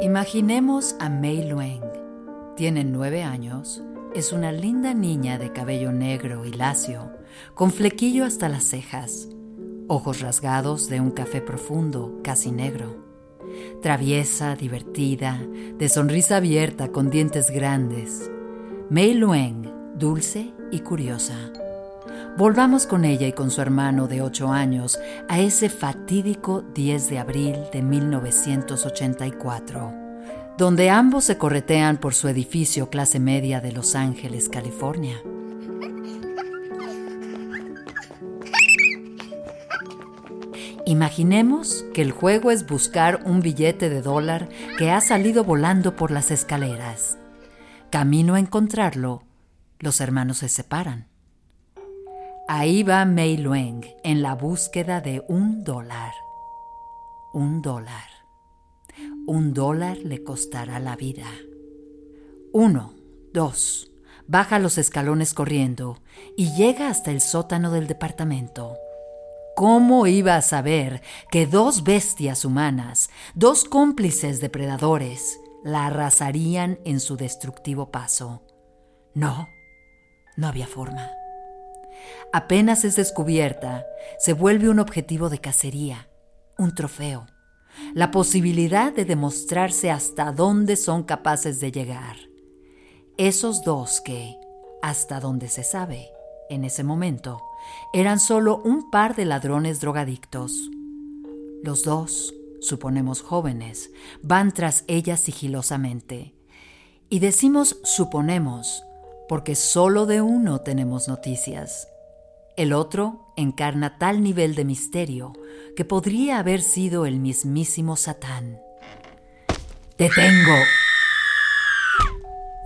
Imaginemos a Mei Lueng. Tiene nueve años, es una linda niña de cabello negro y lacio, con flequillo hasta las cejas, ojos rasgados de un café profundo, casi negro. Traviesa, divertida, de sonrisa abierta con dientes grandes. Mei Lueng, dulce y curiosa. Volvamos con ella y con su hermano de 8 años a ese fatídico 10 de abril de 1984, donde ambos se corretean por su edificio clase media de Los Ángeles, California. Imaginemos que el juego es buscar un billete de dólar que ha salido volando por las escaleras. Camino a encontrarlo, los hermanos se separan. Ahí va Mei Lueng en la búsqueda de un dólar. Un dólar. Un dólar le costará la vida. Uno, dos. Baja los escalones corriendo y llega hasta el sótano del departamento. ¿Cómo iba a saber que dos bestias humanas, dos cómplices depredadores, la arrasarían en su destructivo paso? No, no había forma apenas es descubierta, se vuelve un objetivo de cacería, un trofeo, la posibilidad de demostrarse hasta dónde son capaces de llegar. Esos dos que, hasta donde se sabe, en ese momento, eran solo un par de ladrones drogadictos. Los dos, suponemos jóvenes, van tras ella sigilosamente. Y decimos suponemos, porque solo de uno tenemos noticias. El otro encarna tal nivel de misterio que podría haber sido el mismísimo Satán. ¡Te tengo!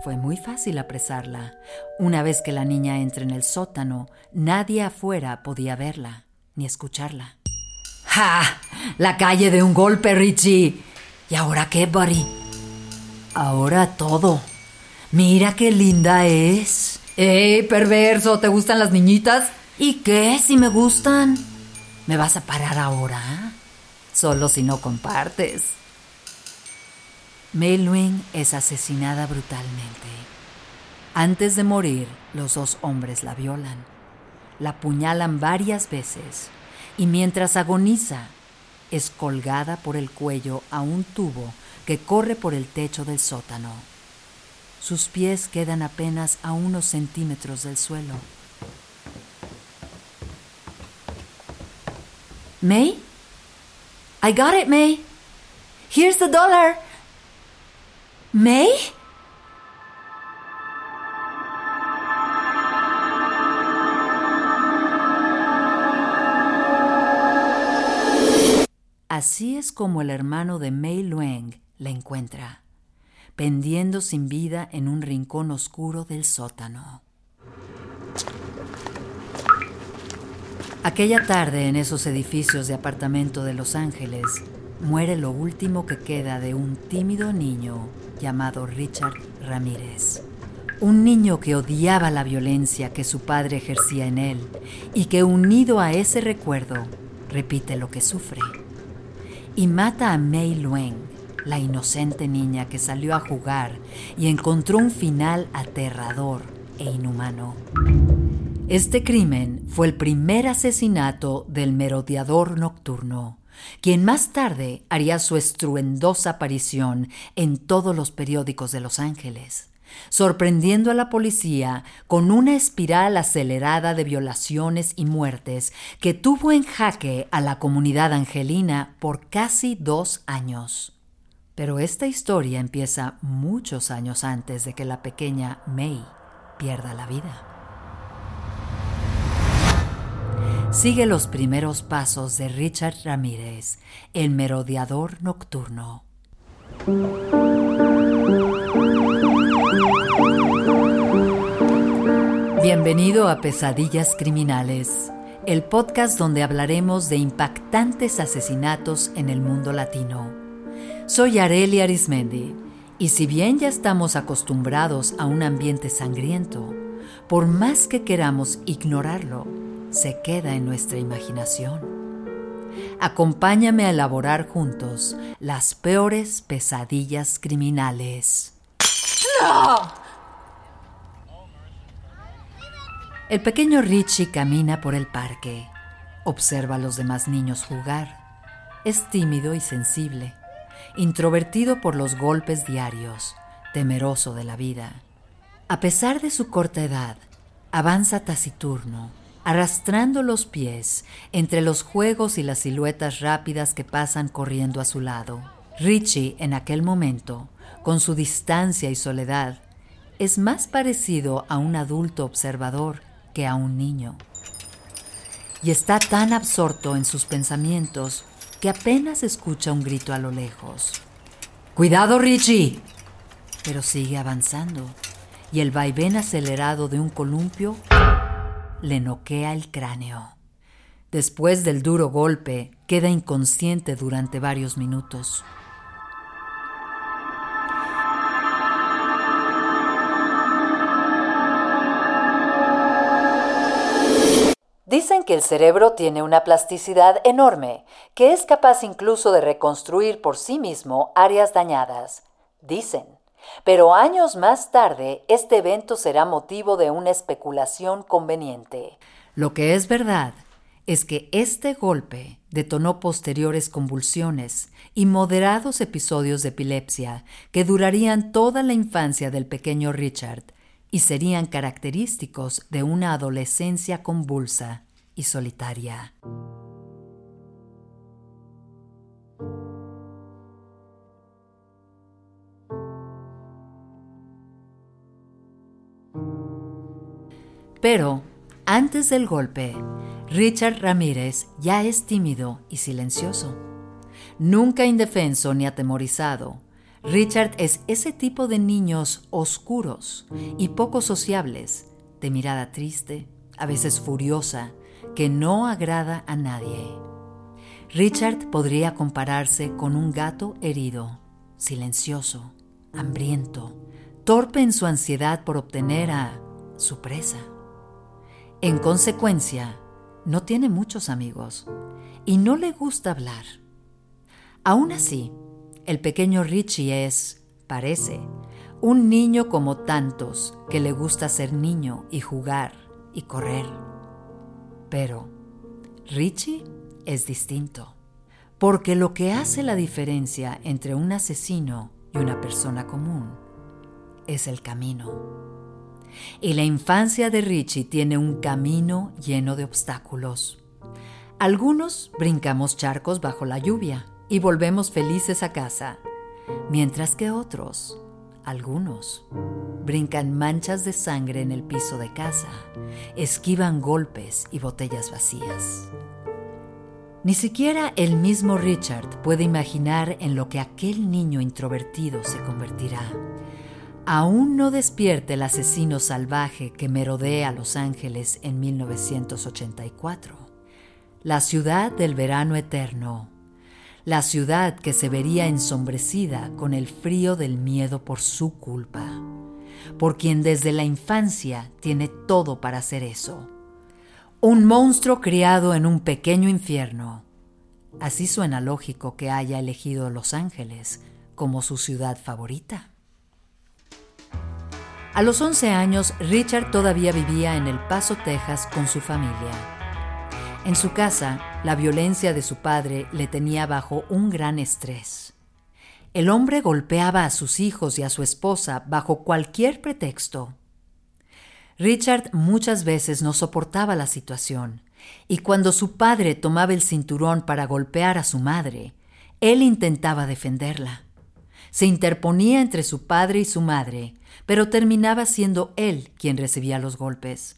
Fue muy fácil apresarla. Una vez que la niña entra en el sótano, nadie afuera podía verla ni escucharla. ¡Ja! La calle de un golpe, Richie. ¿Y ahora qué, Buddy? Ahora todo. Mira qué linda es. ¡Ey, perverso! ¿Te gustan las niñitas? ¿Y qué si me gustan? ¿Me vas a parar ahora? Solo si no compartes. Mei Luing es asesinada brutalmente. Antes de morir, los dos hombres la violan. La apuñalan varias veces y mientras agoniza, es colgada por el cuello a un tubo que corre por el techo del sótano. Sus pies quedan apenas a unos centímetros del suelo. May? I got it, May. Here's the dollar. May? Así es como el hermano de Mei Lueng la encuentra, pendiendo sin vida en un rincón oscuro del sótano. Aquella tarde en esos edificios de apartamento de Los Ángeles muere lo último que queda de un tímido niño llamado Richard Ramírez. Un niño que odiaba la violencia que su padre ejercía en él y que unido a ese recuerdo repite lo que sufre. Y mata a Mei Lueng, la inocente niña que salió a jugar y encontró un final aterrador e inhumano. Este crimen fue el primer asesinato del merodeador nocturno, quien más tarde haría su estruendosa aparición en todos los periódicos de Los Ángeles, sorprendiendo a la policía con una espiral acelerada de violaciones y muertes que tuvo en jaque a la comunidad angelina por casi dos años. Pero esta historia empieza muchos años antes de que la pequeña May pierda la vida. Sigue los primeros pasos de Richard Ramírez, el merodeador nocturno. Bienvenido a Pesadillas Criminales, el podcast donde hablaremos de impactantes asesinatos en el mundo latino. Soy Areli Arismendi, y si bien ya estamos acostumbrados a un ambiente sangriento, por más que queramos ignorarlo, se queda en nuestra imaginación. Acompáñame a elaborar juntos las peores pesadillas criminales. ¡No! El pequeño Richie camina por el parque. Observa a los demás niños jugar. Es tímido y sensible, introvertido por los golpes diarios, temeroso de la vida. A pesar de su corta edad, avanza taciturno, arrastrando los pies entre los juegos y las siluetas rápidas que pasan corriendo a su lado. Richie, en aquel momento, con su distancia y soledad, es más parecido a un adulto observador que a un niño. Y está tan absorto en sus pensamientos que apenas escucha un grito a lo lejos. ¡Cuidado, Richie! Pero sigue avanzando, y el vaivén acelerado de un columpio le noquea el cráneo. Después del duro golpe, queda inconsciente durante varios minutos. Dicen que el cerebro tiene una plasticidad enorme, que es capaz incluso de reconstruir por sí mismo áreas dañadas. Dicen. Pero años más tarde, este evento será motivo de una especulación conveniente. Lo que es verdad es que este golpe detonó posteriores convulsiones y moderados episodios de epilepsia que durarían toda la infancia del pequeño Richard y serían característicos de una adolescencia convulsa y solitaria. Pero, antes del golpe, Richard Ramírez ya es tímido y silencioso. Nunca indefenso ni atemorizado, Richard es ese tipo de niños oscuros y poco sociables, de mirada triste, a veces furiosa, que no agrada a nadie. Richard podría compararse con un gato herido, silencioso, hambriento, torpe en su ansiedad por obtener a su presa. En consecuencia, no tiene muchos amigos y no le gusta hablar. Aún así, el pequeño Richie es, parece, un niño como tantos que le gusta ser niño y jugar y correr. Pero Richie es distinto, porque lo que hace la diferencia entre un asesino y una persona común es el camino. Y la infancia de Richie tiene un camino lleno de obstáculos. Algunos brincamos charcos bajo la lluvia y volvemos felices a casa, mientras que otros, algunos, brincan manchas de sangre en el piso de casa, esquivan golpes y botellas vacías. Ni siquiera el mismo Richard puede imaginar en lo que aquel niño introvertido se convertirá aún no despierte el asesino salvaje que merodea Los Ángeles en 1984. La ciudad del verano eterno. La ciudad que se vería ensombrecida con el frío del miedo por su culpa. Por quien desde la infancia tiene todo para hacer eso. Un monstruo criado en un pequeño infierno. Así suena lógico que haya elegido Los Ángeles como su ciudad favorita. A los 11 años, Richard todavía vivía en El Paso, Texas, con su familia. En su casa, la violencia de su padre le tenía bajo un gran estrés. El hombre golpeaba a sus hijos y a su esposa bajo cualquier pretexto. Richard muchas veces no soportaba la situación, y cuando su padre tomaba el cinturón para golpear a su madre, él intentaba defenderla. Se interponía entre su padre y su madre, pero terminaba siendo él quien recibía los golpes.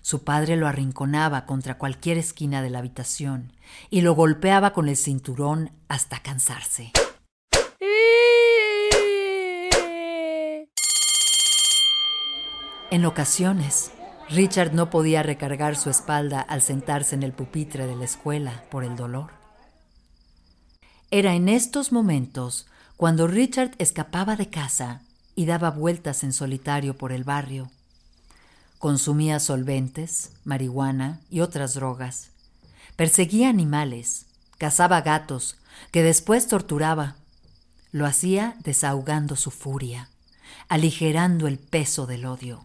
Su padre lo arrinconaba contra cualquier esquina de la habitación y lo golpeaba con el cinturón hasta cansarse. En ocasiones, Richard no podía recargar su espalda al sentarse en el pupitre de la escuela por el dolor. Era en estos momentos cuando Richard escapaba de casa y daba vueltas en solitario por el barrio. Consumía solventes, marihuana y otras drogas. Perseguía animales, cazaba gatos, que después torturaba. Lo hacía desahogando su furia, aligerando el peso del odio.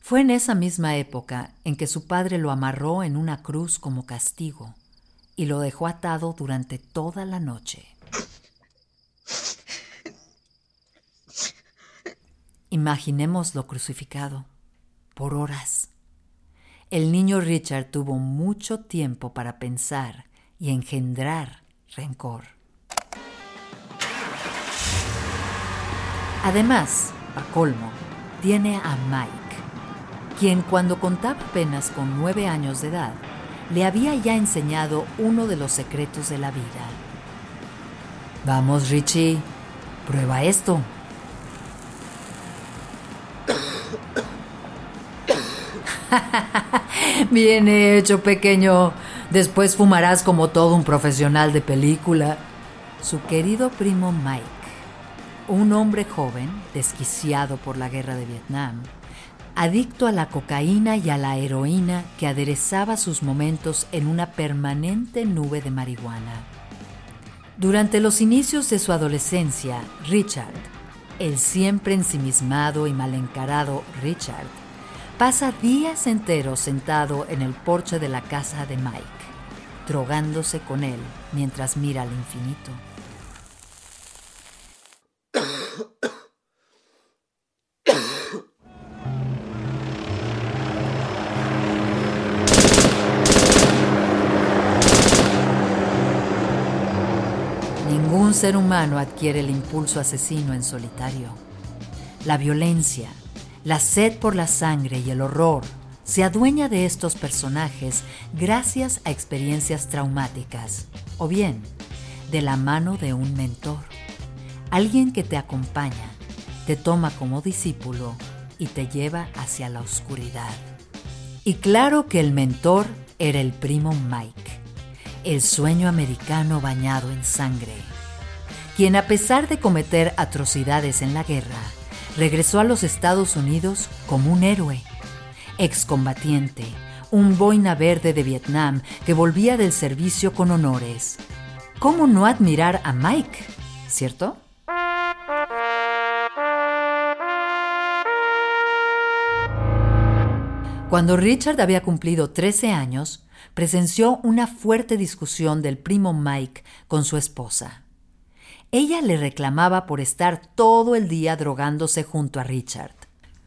Fue en esa misma época en que su padre lo amarró en una cruz como castigo y lo dejó atado durante toda la noche. Imaginémoslo crucificado por horas. El niño Richard tuvo mucho tiempo para pensar y engendrar rencor. Además, a colmo, tiene a Mike quien cuando contaba apenas con nueve años de edad, le había ya enseñado uno de los secretos de la vida. Vamos, Richie, prueba esto. Bien hecho, pequeño. Después fumarás como todo un profesional de película. Su querido primo Mike, un hombre joven, desquiciado por la guerra de Vietnam, adicto a la cocaína y a la heroína que aderezaba sus momentos en una permanente nube de marihuana. Durante los inicios de su adolescencia, Richard, el siempre ensimismado y mal encarado Richard, pasa días enteros sentado en el porche de la casa de Mike, drogándose con él mientras mira al infinito. Ningún ser humano adquiere el impulso asesino en solitario. La violencia, la sed por la sangre y el horror se adueña de estos personajes gracias a experiencias traumáticas o bien de la mano de un mentor, alguien que te acompaña, te toma como discípulo y te lleva hacia la oscuridad. Y claro que el mentor era el primo Mike el sueño americano bañado en sangre, quien a pesar de cometer atrocidades en la guerra, regresó a los Estados Unidos como un héroe, excombatiente, un boina verde de Vietnam que volvía del servicio con honores. ¿Cómo no admirar a Mike? ¿Cierto? Cuando Richard había cumplido 13 años, presenció una fuerte discusión del primo Mike con su esposa. Ella le reclamaba por estar todo el día drogándose junto a Richard.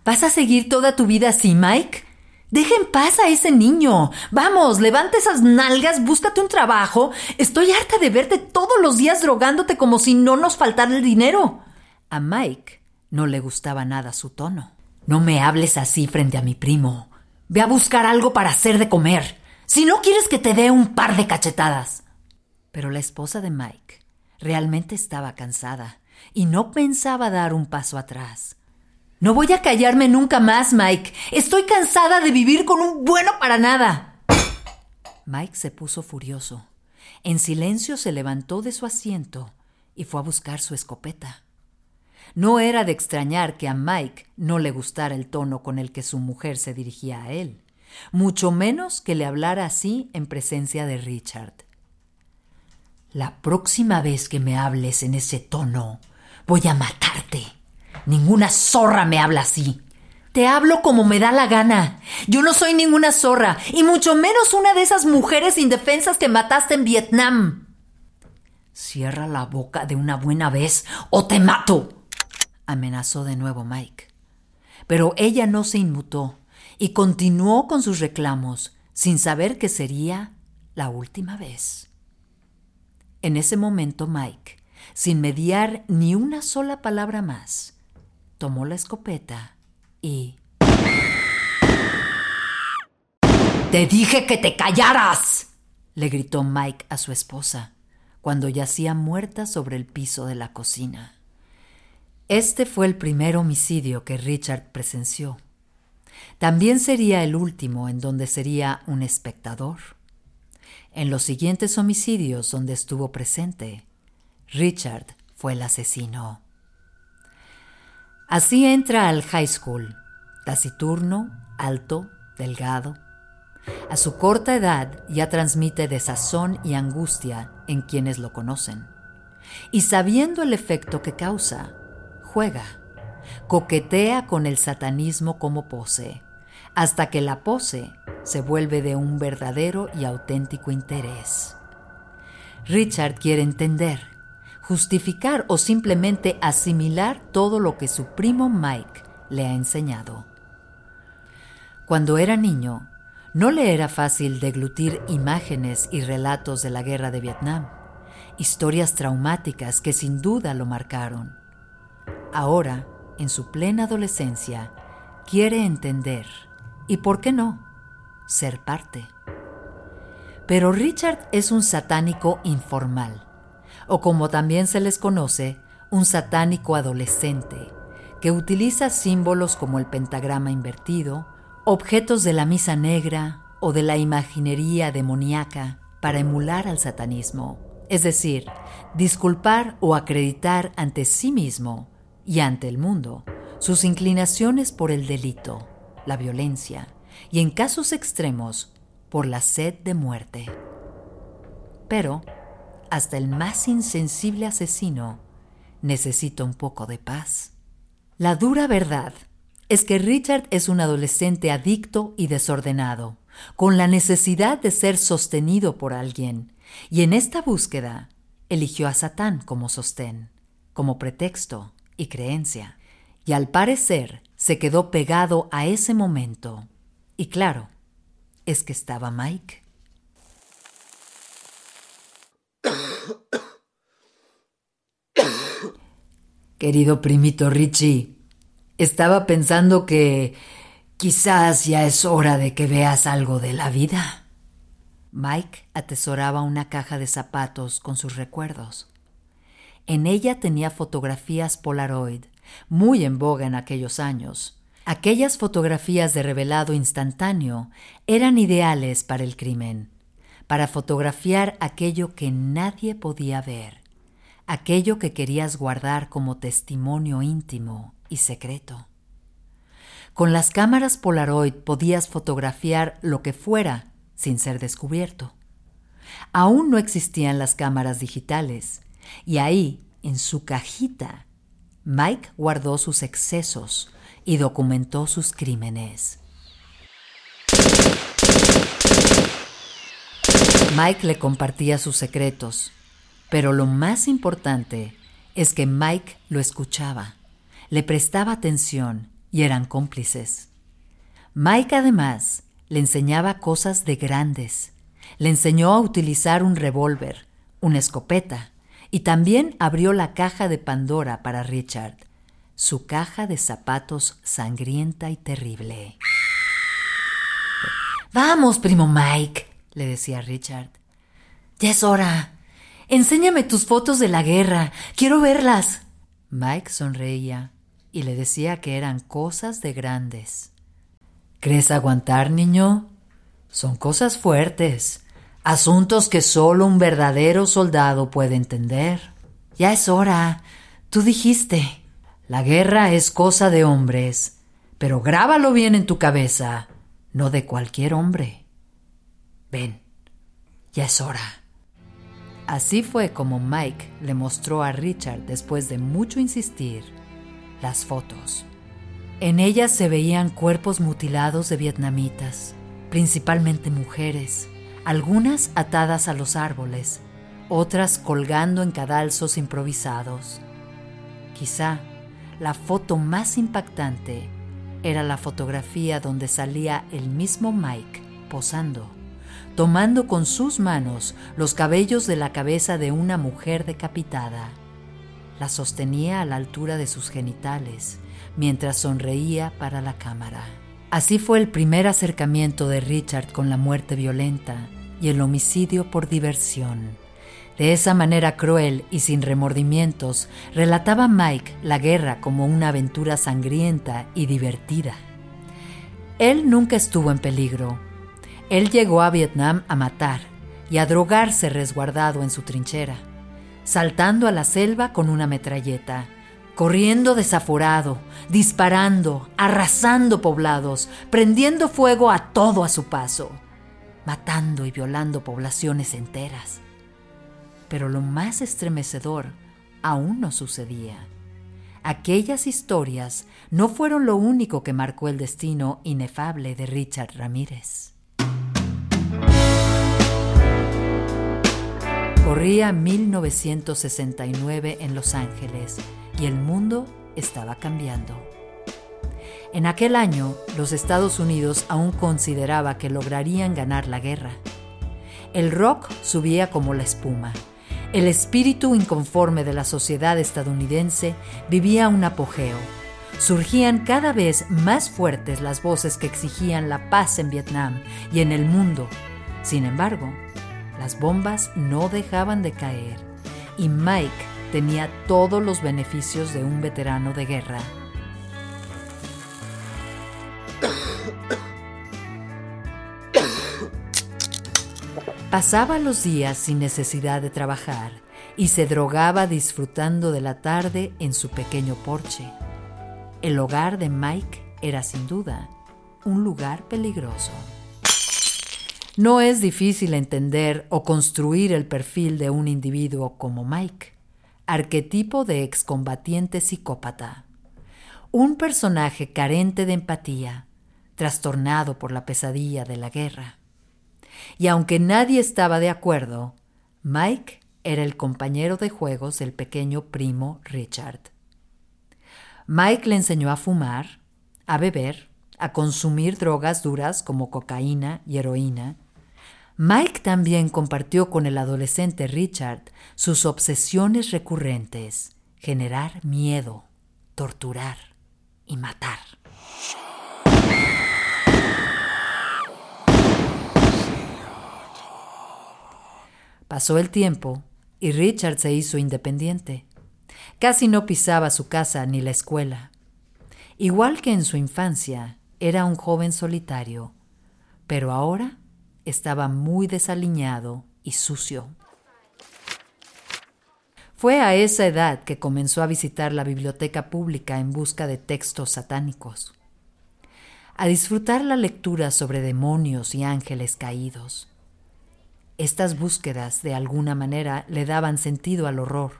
¿Vas a seguir toda tu vida así, Mike? Deja en paz a ese niño. Vamos, levanta esas nalgas, búscate un trabajo. Estoy harta de verte todos los días drogándote como si no nos faltara el dinero. A Mike no le gustaba nada su tono. No me hables así frente a mi primo. Ve a buscar algo para hacer de comer. Si no quieres que te dé un par de cachetadas. Pero la esposa de Mike realmente estaba cansada y no pensaba dar un paso atrás. No voy a callarme nunca más, Mike. Estoy cansada de vivir con un bueno para nada. Mike se puso furioso. En silencio se levantó de su asiento y fue a buscar su escopeta. No era de extrañar que a Mike no le gustara el tono con el que su mujer se dirigía a él mucho menos que le hablara así en presencia de Richard. La próxima vez que me hables en ese tono, voy a matarte. Ninguna zorra me habla así. Te hablo como me da la gana. Yo no soy ninguna zorra, y mucho menos una de esas mujeres indefensas que mataste en Vietnam. Cierra la boca de una buena vez o te mato, amenazó de nuevo Mike. Pero ella no se inmutó y continuó con sus reclamos sin saber que sería la última vez. En ese momento Mike, sin mediar ni una sola palabra más, tomó la escopeta y... Te dije que te callaras, le gritó Mike a su esposa cuando yacía muerta sobre el piso de la cocina. Este fue el primer homicidio que Richard presenció. También sería el último en donde sería un espectador. En los siguientes homicidios donde estuvo presente, Richard fue el asesino. Así entra al high school, taciturno, alto, delgado. A su corta edad ya transmite desazón y angustia en quienes lo conocen. Y sabiendo el efecto que causa, juega, coquetea con el satanismo como pose, hasta que la pose se vuelve de un verdadero y auténtico interés. Richard quiere entender, justificar o simplemente asimilar todo lo que su primo Mike le ha enseñado. Cuando era niño, no le era fácil deglutir imágenes y relatos de la guerra de Vietnam, historias traumáticas que sin duda lo marcaron. Ahora, en su plena adolescencia, quiere entender y, ¿por qué no?, ser parte. Pero Richard es un satánico informal, o como también se les conoce, un satánico adolescente, que utiliza símbolos como el pentagrama invertido, objetos de la misa negra o de la imaginería demoníaca para emular al satanismo, es decir, disculpar o acreditar ante sí mismo y ante el mundo sus inclinaciones por el delito, la violencia y en casos extremos por la sed de muerte. Pero hasta el más insensible asesino necesita un poco de paz. La dura verdad es que Richard es un adolescente adicto y desordenado, con la necesidad de ser sostenido por alguien, y en esta búsqueda eligió a Satán como sostén, como pretexto y creencia, y al parecer se quedó pegado a ese momento. Y claro, es que estaba Mike. Querido primito Richie, estaba pensando que quizás ya es hora de que veas algo de la vida. Mike atesoraba una caja de zapatos con sus recuerdos. En ella tenía fotografías Polaroid, muy en boga en aquellos años. Aquellas fotografías de revelado instantáneo eran ideales para el crimen, para fotografiar aquello que nadie podía ver, aquello que querías guardar como testimonio íntimo y secreto. Con las cámaras Polaroid podías fotografiar lo que fuera sin ser descubierto. Aún no existían las cámaras digitales, y ahí, en su cajita, Mike guardó sus excesos y documentó sus crímenes. Mike le compartía sus secretos, pero lo más importante es que Mike lo escuchaba le prestaba atención y eran cómplices. Mike además le enseñaba cosas de grandes. Le enseñó a utilizar un revólver, una escopeta, y también abrió la caja de Pandora para Richard, su caja de zapatos sangrienta y terrible. Vamos, primo Mike, le decía Richard. Ya es hora. Enséñame tus fotos de la guerra. Quiero verlas. Mike sonreía y le decía que eran cosas de grandes. ¿Crees aguantar, niño? Son cosas fuertes, asuntos que solo un verdadero soldado puede entender. Ya es hora. Tú dijiste. La guerra es cosa de hombres, pero grábalo bien en tu cabeza, no de cualquier hombre. Ven, ya es hora. Así fue como Mike le mostró a Richard, después de mucho insistir, las fotos. En ellas se veían cuerpos mutilados de vietnamitas, principalmente mujeres, algunas atadas a los árboles, otras colgando en cadalzos improvisados. Quizá la foto más impactante era la fotografía donde salía el mismo Mike posando, tomando con sus manos los cabellos de la cabeza de una mujer decapitada. La sostenía a la altura de sus genitales mientras sonreía para la cámara. Así fue el primer acercamiento de Richard con la muerte violenta y el homicidio por diversión. De esa manera cruel y sin remordimientos, relataba Mike la guerra como una aventura sangrienta y divertida. Él nunca estuvo en peligro. Él llegó a Vietnam a matar y a drogarse resguardado en su trinchera, saltando a la selva con una metralleta, corriendo desaforado, disparando, arrasando poblados, prendiendo fuego a todo a su paso, matando y violando poblaciones enteras. Pero lo más estremecedor aún no sucedía. Aquellas historias no fueron lo único que marcó el destino inefable de Richard Ramírez. Corría 1969 en Los Ángeles y el mundo estaba cambiando. En aquel año, los Estados Unidos aún consideraba que lograrían ganar la guerra. El rock subía como la espuma. El espíritu inconforme de la sociedad estadounidense vivía un apogeo. Surgían cada vez más fuertes las voces que exigían la paz en Vietnam y en el mundo. Sin embargo, las bombas no dejaban de caer y Mike tenía todos los beneficios de un veterano de guerra. Pasaba los días sin necesidad de trabajar y se drogaba disfrutando de la tarde en su pequeño porche. El hogar de Mike era sin duda un lugar peligroso. No es difícil entender o construir el perfil de un individuo como Mike arquetipo de excombatiente psicópata. Un personaje carente de empatía, trastornado por la pesadilla de la guerra. Y aunque nadie estaba de acuerdo, Mike era el compañero de juegos del pequeño primo Richard. Mike le enseñó a fumar, a beber, a consumir drogas duras como cocaína y heroína, Mike también compartió con el adolescente Richard sus obsesiones recurrentes, generar miedo, torturar y matar. Pasó el tiempo y Richard se hizo independiente. Casi no pisaba su casa ni la escuela. Igual que en su infancia, era un joven solitario, pero ahora estaba muy desaliñado y sucio. Fue a esa edad que comenzó a visitar la biblioteca pública en busca de textos satánicos, a disfrutar la lectura sobre demonios y ángeles caídos. Estas búsquedas de alguna manera le daban sentido al horror,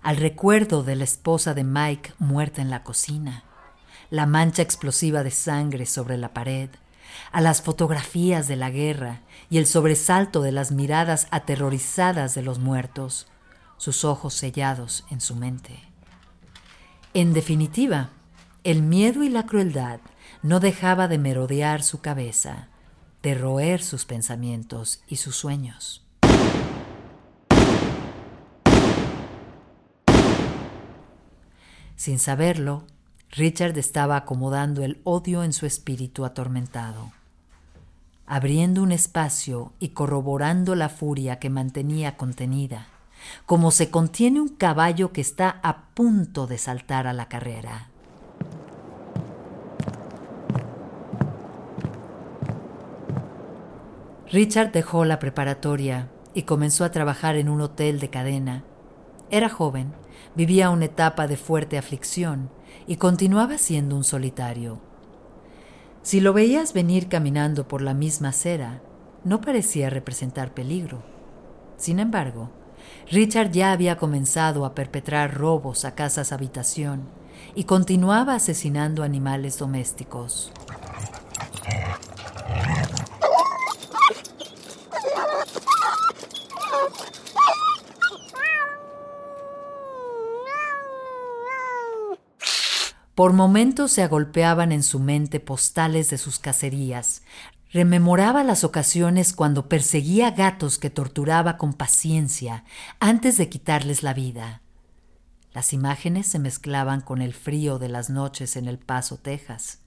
al recuerdo de la esposa de Mike muerta en la cocina, la mancha explosiva de sangre sobre la pared, a las fotografías de la guerra y el sobresalto de las miradas aterrorizadas de los muertos, sus ojos sellados en su mente. En definitiva, el miedo y la crueldad no dejaba de merodear su cabeza, de roer sus pensamientos y sus sueños. Sin saberlo, Richard estaba acomodando el odio en su espíritu atormentado, abriendo un espacio y corroborando la furia que mantenía contenida, como se contiene un caballo que está a punto de saltar a la carrera. Richard dejó la preparatoria y comenzó a trabajar en un hotel de cadena. Era joven, vivía una etapa de fuerte aflicción y continuaba siendo un solitario. Si lo veías venir caminando por la misma acera, no parecía representar peligro. Sin embargo, Richard ya había comenzado a perpetrar robos a casas habitación y continuaba asesinando animales domésticos. Por momentos se agolpeaban en su mente postales de sus cacerías. Rememoraba las ocasiones cuando perseguía gatos que torturaba con paciencia antes de quitarles la vida. Las imágenes se mezclaban con el frío de las noches en El Paso, Texas.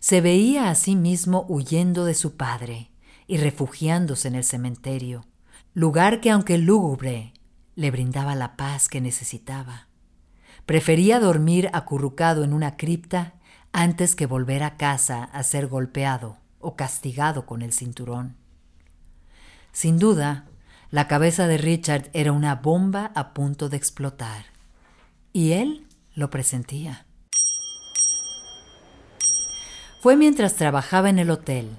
se veía a sí mismo huyendo de su padre y refugiándose en el cementerio, lugar que aunque lúgubre, le brindaba la paz que necesitaba. Prefería dormir acurrucado en una cripta antes que volver a casa a ser golpeado o castigado con el cinturón. Sin duda, la cabeza de Richard era una bomba a punto de explotar, y él lo presentía. Fue mientras trabajaba en el hotel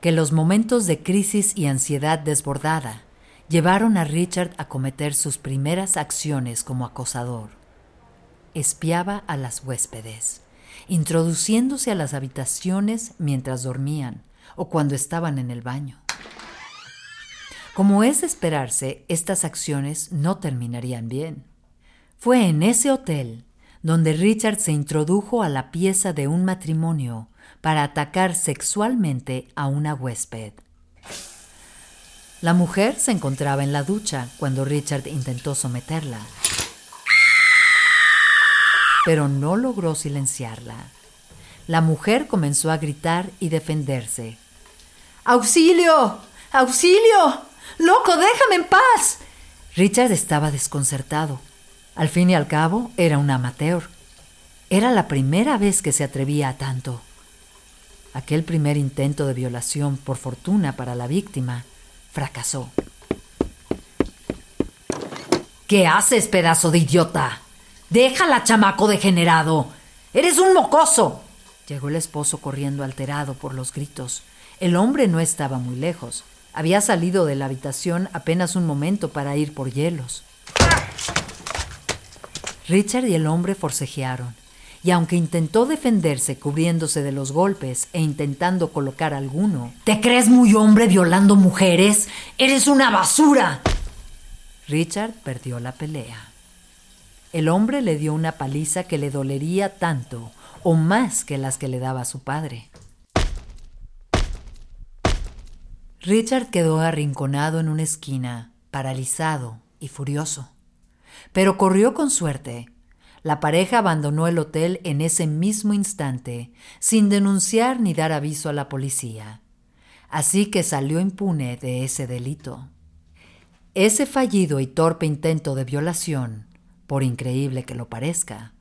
que los momentos de crisis y ansiedad desbordada llevaron a Richard a cometer sus primeras acciones como acosador. Espiaba a las huéspedes, introduciéndose a las habitaciones mientras dormían o cuando estaban en el baño. Como es de esperarse, estas acciones no terminarían bien. Fue en ese hotel donde Richard se introdujo a la pieza de un matrimonio para atacar sexualmente a una huésped. La mujer se encontraba en la ducha cuando Richard intentó someterla, pero no logró silenciarla. La mujer comenzó a gritar y defenderse. ¡Auxilio! ¡Auxilio! ¡Loco, déjame en paz! Richard estaba desconcertado. Al fin y al cabo, era un amateur. Era la primera vez que se atrevía a tanto. Aquel primer intento de violación, por fortuna para la víctima, fracasó. ¿Qué haces, pedazo de idiota? Déjala, chamaco degenerado. Eres un mocoso. Llegó el esposo corriendo alterado por los gritos. El hombre no estaba muy lejos. Había salido de la habitación apenas un momento para ir por hielos. Richard y el hombre forcejearon, y aunque intentó defenderse cubriéndose de los golpes e intentando colocar alguno, ¿te crees muy hombre violando mujeres? ¡Eres una basura! Richard perdió la pelea. El hombre le dio una paliza que le dolería tanto o más que las que le daba su padre. Richard quedó arrinconado en una esquina, paralizado y furioso. Pero corrió con suerte. La pareja abandonó el hotel en ese mismo instante, sin denunciar ni dar aviso a la policía. Así que salió impune de ese delito. Ese fallido y torpe intento de violación, por increíble que lo parezca,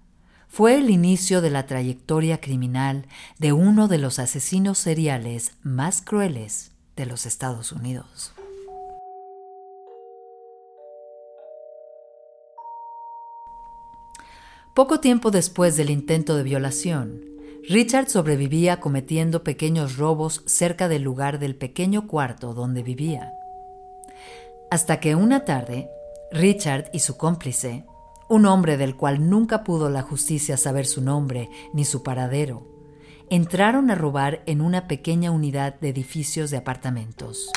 fue el inicio de la trayectoria criminal de uno de los asesinos seriales más crueles de los Estados Unidos. Poco tiempo después del intento de violación, Richard sobrevivía cometiendo pequeños robos cerca del lugar del pequeño cuarto donde vivía. Hasta que una tarde, Richard y su cómplice, un hombre del cual nunca pudo la justicia saber su nombre ni su paradero, entraron a robar en una pequeña unidad de edificios de apartamentos.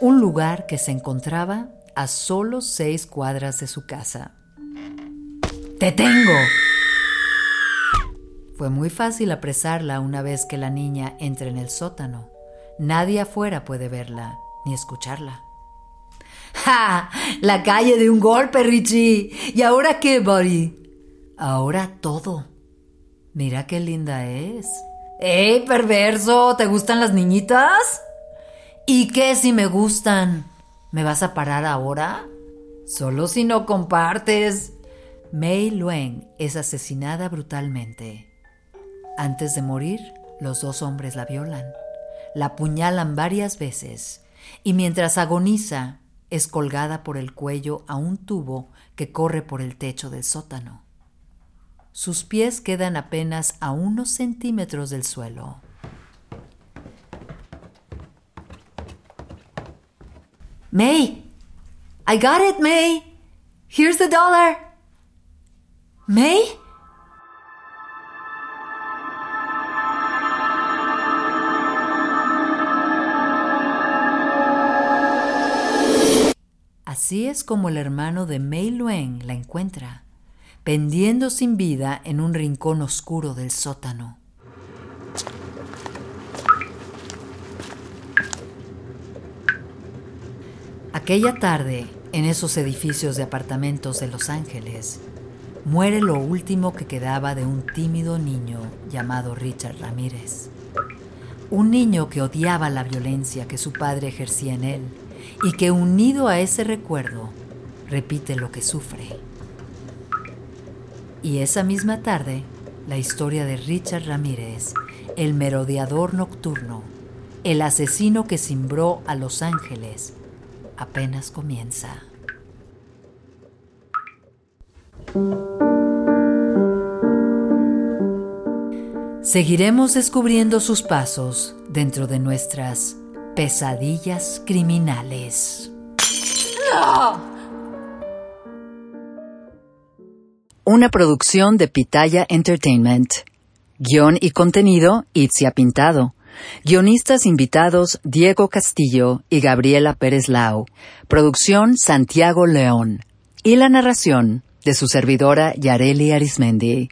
Un lugar que se encontraba a solo seis cuadras de su casa. ¡Te tengo! Fue muy fácil apresarla una vez que la niña entra en el sótano. Nadie afuera puede verla ni escucharla. ¡Ja! La calle de un golpe, Richie. ¿Y ahora qué, Buddy? Ahora todo. Mira qué linda es. ¡Ey, perverso! ¿Te gustan las niñitas? ¿Y qué si me gustan? ¿Me vas a parar ahora? Solo si no compartes. Mei Luen es asesinada brutalmente. Antes de morir, los dos hombres la violan, la apuñalan varias veces y mientras agoniza es colgada por el cuello a un tubo que corre por el techo del sótano. Sus pies quedan apenas a unos centímetros del suelo. May, I got it, May. Here's the dollar. May? Así es como el hermano de Mei Luen la encuentra pendiendo sin vida en un rincón oscuro del sótano. Aquella tarde, en esos edificios de apartamentos de Los Ángeles, muere lo último que quedaba de un tímido niño llamado Richard Ramírez. Un niño que odiaba la violencia que su padre ejercía en él y que unido a ese recuerdo repite lo que sufre. Y esa misma tarde, la historia de Richard Ramírez, el merodeador nocturno, el asesino que cimbró a Los Ángeles, apenas comienza. Seguiremos descubriendo sus pasos dentro de nuestras pesadillas criminales. Una producción de Pitaya Entertainment. Guión y contenido, Itzia Pintado. Guionistas invitados, Diego Castillo y Gabriela Pérez Lau. Producción, Santiago León. Y la narración, de su servidora Yareli Arismendi.